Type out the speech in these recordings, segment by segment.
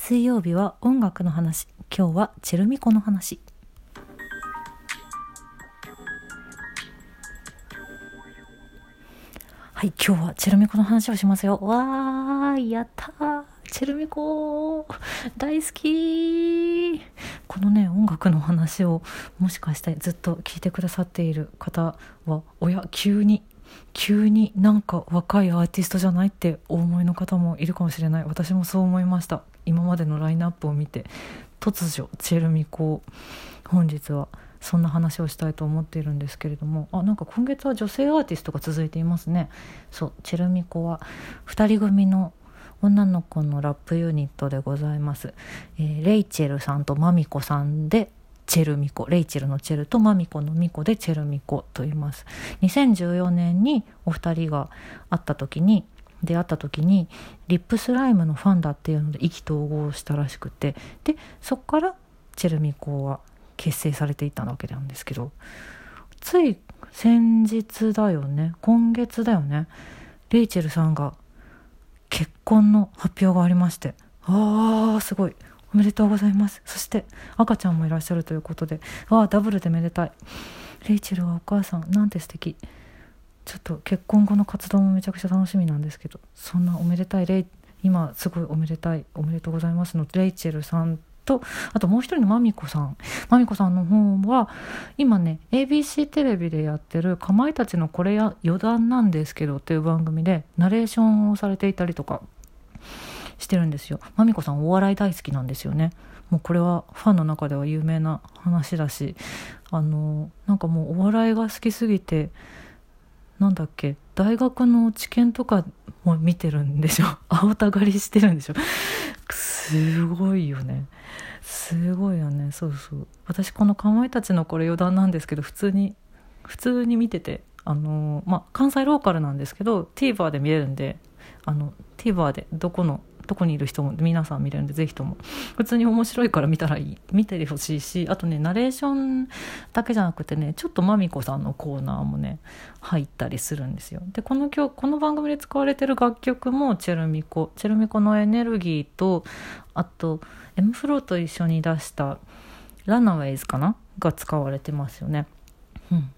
水曜日は音楽の話。今日はチェルミコの話。はい今日はチェルミコの話をしますよ。わーやったー。チェルミコ大好きこのね音楽の話をもしかしてずっと聞いてくださっている方はおや急に急になんか若いアーティストじゃないってお思いの方もいるかもしれない。私もそう思いました。今までのラインナップを見て突如チェルミコ本日はそんな話をしたいと思っているんですけれどもあなんか今月は女性アーティストが続いていますね。そうチェルミコは2人組の女の子のラップユニットでございます、えー、レイチェルさんとマミコさんでチェルミコ。レイチェルのチェルとマミコのミコでチェルミコと言います。2014年にお二人が会った時に出会った時にリップスライムのファンだっていうので意気投合したらしくてでそこからチェルミコは結成されていったわけなんですけどつい先日だよね今月だよねレイチェルさんが結婚の発表がありましてあーすごいおめでとうございます。そして赤ちゃんもいらっしゃるということでああダブルでめでたい。レイチェルはお母さんなんて素敵。ちょっと結婚後の活動もめちゃくちゃ楽しみなんですけどそんなおめでたいレイ今すごいおめでたいおめでとうございますのレイチェルさんとあともう一人のマミコさんマミコさんの方は今ね ABC テレビでやってる「かまいたちのこれや余談なんですけど」という番組でナレーションをされていたりとかしてるんですよ。まみこさんお笑い大好きなんですよね。もうこれはファンの中では有名な話だし、あの、なんかもうお笑いが好きすぎて、なんだっけ、大学の知見とかも見てるんでしょ？青たがりしてるんでしょ？すごいよね。すごいよね。そうそう。私このかまいたちのこれ余談なんですけど、普通に、普通に見てて、あのまあ、関西ローカルなんですけど TVer で見れるんであの TVer でどこのどこにいる人も皆さん見れるんでぜひとも。普通に面白いから見たらいい。見てほしいしあとねナレーションだけじゃなくてねちょっとまみこさんのコーナーもね入ったりするんですよ。でこの今日この番組で使われてる楽曲もチェルミコチェルミコのエネルギーとあと M フローと一緒に出したランナウェイズかな？が使われてますよね。うん。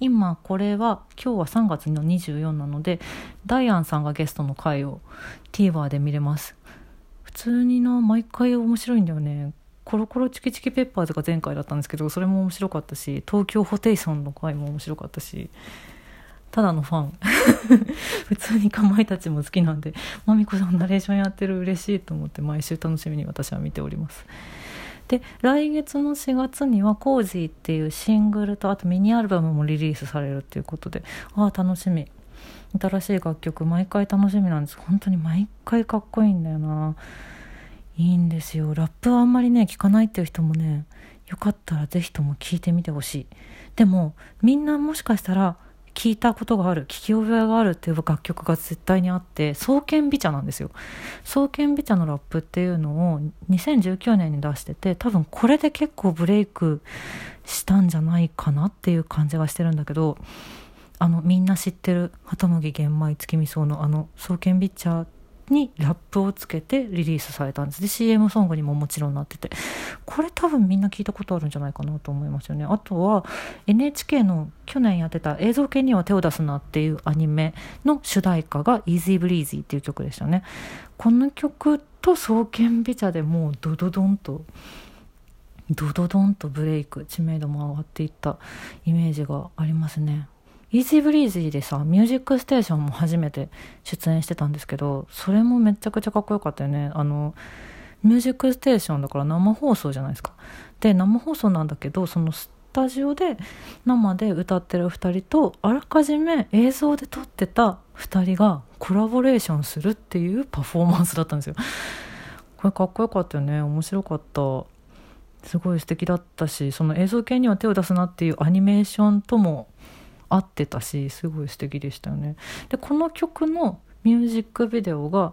今これは今日は3月の24なのでダイアンさんがゲストの回を TVer で見れます。普通にな毎回面白いんだよね。コロコロチキチキペッパーズが前回だったんですけどそれも面白かったし東京ホテイソンの回も面白かったしただのファン。普通にかまいたちも好きなんでまみこさんナレーションやってる嬉しいと思って毎週楽しみに私は見ております。で来月の4月には「コージー」っていうシングルとあとミニアルバムもリリースされるっていうことでああ楽しみ。新しい楽曲毎回楽しみなんです。本当に毎回かっこいいんだよな。いいんですよ。ラップはあんまりね聞かないっていう人もねよかったら是非とも聞いてみてほしい。でもみんなもしかしたら聞いたことがある聞き覚えがあるっていう楽曲が絶対にあって「双剣美茶」なんですよ。双剣美茶のラップっていうのを2019年に出してて多分これで結構ブレイクしたんじゃないかなっていう感じがしてるんだけどあのみんな知ってる鳩麦玄米月見草のあの双剣美茶にラップをつけてリリースされたんです。で CM ソングにももちろんなってて。これ多分みんな聞いたことあるんじゃないかなと思いますよね。あとは NHK の去年やってた「映像系には手を出すな」っていうアニメの主題歌が「Easy Breezy」っていう曲でしたね。この曲と「双剣美茶」でもうドドドンとドドドンとブレイク知名度も上がっていったイメージがありますね。イージーブリーズでさ、ミュージックステーションも初めて出演してたんですけど、それもめちゃくちゃかっこよかったよね。あの、ミュージックステーションだから生放送じゃないですか。で、生放送なんだけど、そのスタジオで生で歌ってる2人と、あらかじめ映像で撮ってた2人がコラボレーションするっていうパフォーマンスだったんですよ。これかっこよかったよね。面白かった。すごい素敵だったし、その映像系には手を出すなっていうアニメーションとも合ってたしすごい素敵でしたよね。でこの曲のミュージックビデオが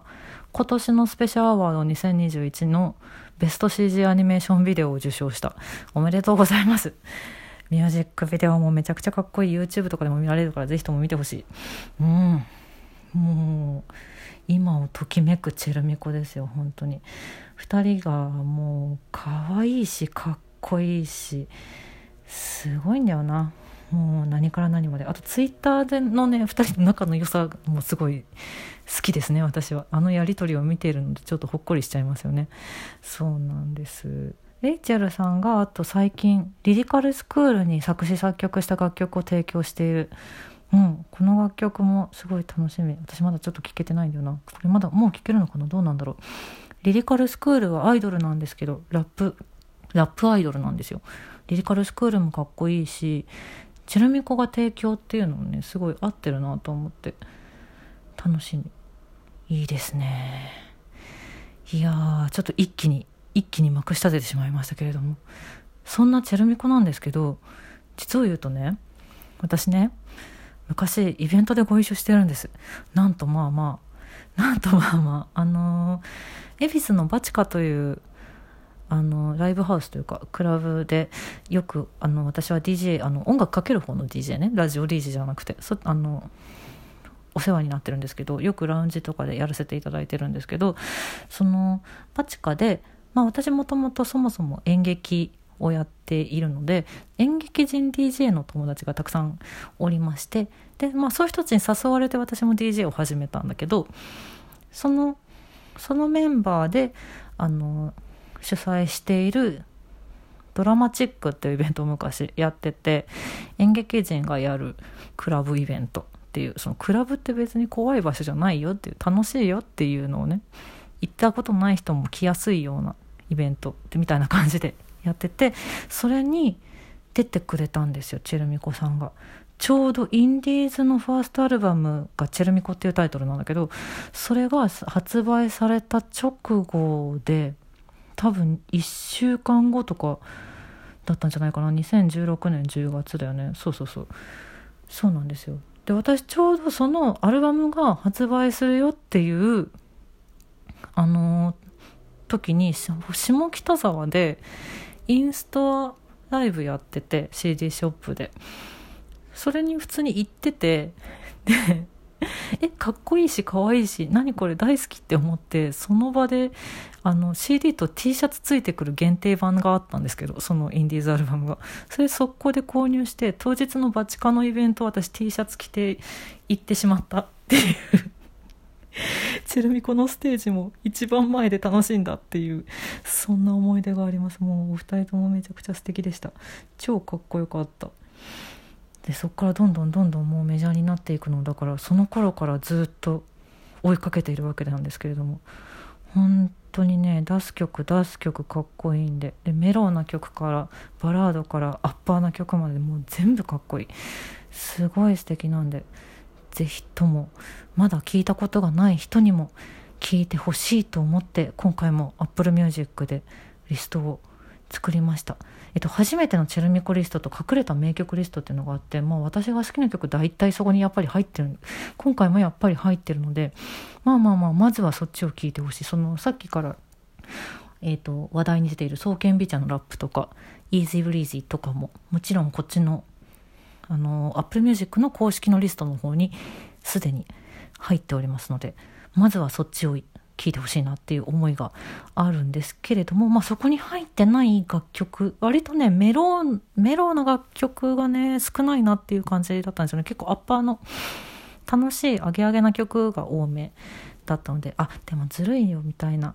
今年のスペシャルアワード2021のベスト CG アニメーションビデオを受賞した。おめでとうございます。ミュージックビデオもめちゃくちゃかっこいい。YouTube とかでも見られるからぜひとも見てほしい。うん。もう今をときめくチェルミコですよ本当に。2人がもう可愛いしかっこいいしすごいんだよな。もう何から何まで。あとツイッターでのね2人の仲の良さもすごい好きですね私は。あのやり取りを見ているのでちょっとほっこりしちゃいますよね。そうなんです。レイチェルさんがあと最近リリカルスクールに作詞作曲した楽曲を提供している。うん、この楽曲もすごい楽しみ。私まだちょっと聴けてないんだよな。これまだもう聴けるのかな？どうなんだろう。リリカルスクールはアイドルなんですけどラップラップアイドルなんですよ。リリカルスクールもかっこいいしチェルミコが提供っていうのもねすごい合ってるなと思って楽しみ。いいですね。いやちょっと一気に一気にまくし立ててしまいましたけれども。そんなチェルミコなんですけど実を言うとね私ね昔イベントでご一緒してるんです。なんとまあまあなんとまあまああの恵比寿のバチカというあのライブハウスというかクラブでよくあの私は DJ あの音楽かける方の DJ ねラジオ DJ じゃなくてそあのお世話になってるんですけどよくラウンジとかでやらせていただいてるんですけどそのバチカで、まあ、私もともとそもそも演劇をやっているので演劇人 DJ の友達がたくさんおりましてで、まあ、そういう人たちに誘われて私も DJ を始めたんだけどそのそのメンバーであの主催しているドラマチックっていうイベントを昔やってて演劇人がやるクラブイベントっていうそのクラブって別に怖い場所じゃないよっていう楽しいよっていうのをね行ったことない人も来やすいようなイベントみたいな感じでやっててそれに出てくれたんですよチェルミコさんが。ちょうどインディーズのファーストアルバムが「チェルミコ」っていうタイトルなんだけどそれが発売された直後で多分1週間後とかだったんじゃないかな。2016年10月だよね。そうそうそう。そうなんですよ。で私ちょうどそのアルバムが発売するよっていうあの、時に下北沢でインストライブやってて CD ショップで。それに普通に行っててで えかっこいいし可愛いし何これ大好きって思ってその場であの CD と T シャツついてくる限定版があったんですけどそのインディーズアルバムが。それ速攻で購入して当日のバチカのイベント私 T シャツ着て行ってしまった。っていう。チェルミコのステージも一番前で楽しんだっていうそんな思い出があります。もうお二人ともめちゃくちゃ素敵でした。超かっこよかった。でそこからどんどんどんどんもうメジャーになっていくのだからその頃からずっと追いかけているわけなんですけれども。本当にね出す曲出す曲かっこいいんで。でメローな曲からバラードからアッパーな曲までもう全部かっこいい。すごい素敵なんで是非ともまだ聞いたことがない人にも聞いてほしいと思って今回も Apple Music でリストを作りました、えっと、初めてのチェルミコリストと隠れた名曲リストっていうのがあって、まあ、私が好きな曲大体そこにやっぱり入ってる。今回もやっぱり入ってるのでまあまあまあまずはそっちを聞いてほしい。そのさっきから、えっと、話題に出ている「双剣美茶」のラップとか「Easy Breezy」とかももちろんこっちのあの Apple Music の公式のリストの方にすでに入っておりますのでまずはそっちを聴いてほしいなっていう思いがあるんですけれども、まあ、そこに入ってない楽曲割とねメロメローな楽曲がね少ないなっていう感じだったんですよね。結構アッパーの楽しいアゲアゲな曲が多めだったのであでもずるいよみたいな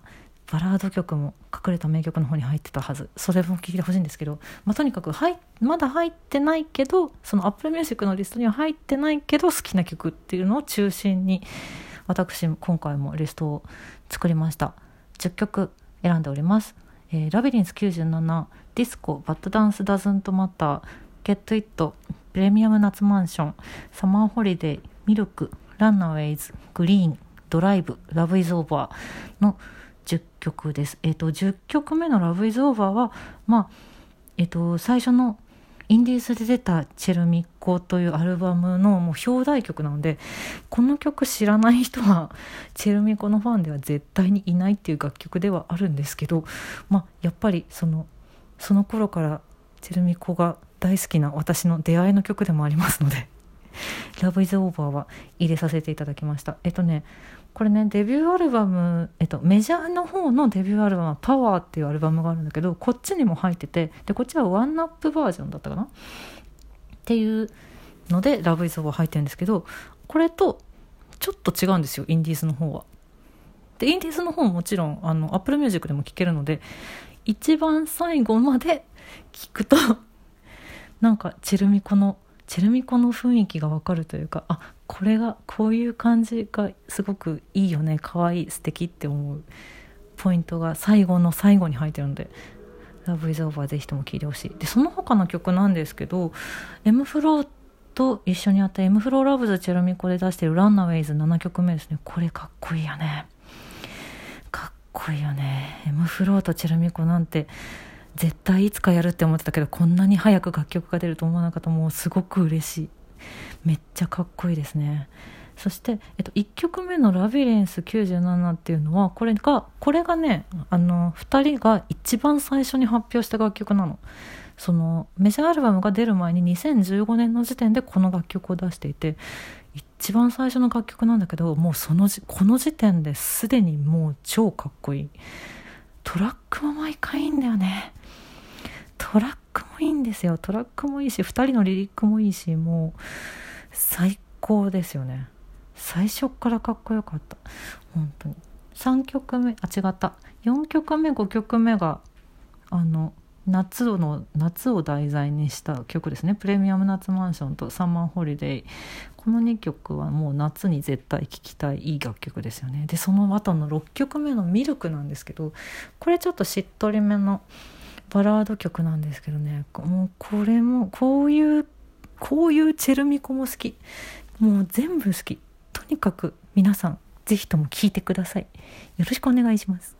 バラード曲も隠れた名曲の方に入ってたはず。それも聴いてほしいんですけど、まあ、とにかくはいまだ入ってないけどその Apple Music のリストには入ってないけど好きな曲っていうのを中心に私今回もリストを作りました10曲選んでおります、えー、ラビリンス97ディスコバッドダンスダズントマターゲットイットプレミアム夏マンションサマーホリデーミルクランナーウェイズグリーンドライブラブイズオーバーの10曲です。えっ、ー、と、10曲目の Love is Over は、まあ、えっ、ー、と、最初のインディーズで出たチェルミッコというアルバムのもう表題曲なので、この曲知らない人は、チェルミコのファンでは絶対にいないっていう楽曲ではあるんですけど、まあ、やっぱりその、その頃からチェルミコが大好きな私の出会いの曲でもありますので、「ラブイズオーバーは入れさせていただきました。えっとねこれねデビューアルバム、えっと、メジャーの方のデビューアルバム「パワーっていうアルバムがあるんだけどこっちにも入っててでこっちはワンナップバージョンだったかな？っていうので「ラブイズオー入ってるんですけどこれとちょっと違うんですよインディーズの方は。でインディーズの方ももちろんあの Apple Music でも聴けるので一番最後まで聞くとなんかチェルミコのチェルミコの雰囲気がわかるというかあこれがこういう感じがすごくいいよね。可愛い素敵って思うポイントが最後の最後に入ってるので「Love is Over」ぜひとも聴いてほしい。でその他の曲なんですけど M フローと一緒にやった M フローラブズチェルミコで出してる「ランナウェイズ」7曲目ですね。これかっこいいよね。かっこいいよね。M フローとチェルミコなんて絶対いつかやるって思ってたけどこんなに早く楽曲が出ると思わなかった。もうすごく嬉しい。めっちゃかっこいいですね。そして、えっと、1曲目の「ラビリンス97」っていうのはこれがこれがねあの2人が一番最初に発表した楽曲なの。そのメジャーアルバムが出る前に2015年の時点でこの楽曲を出していて一番最初の楽曲なんだけどもうそのじこの時点ですでにもう超かっこいい。トラックも毎回いいんだよね。トラックもいいんですよ。トラックもいいし2人のリリックもいいしもう最高ですよね。最初からかっこよかった。本当に。3曲目あ違った。4曲目5曲目があの夏の夏を題材にした曲ですね「プレミアム夏マンション」と「サンマンホリデー」この2曲はもう夏に絶対聴きたいいい楽曲ですよね。でその後の6曲目の「ミルク」なんですけどこれちょっとしっとりめのバラード曲なんですけどね。もうこれもこういうこういうチェルミコも好き。もう全部好き。とにかく皆さん是非とも聴いてください。よろしくお願いします。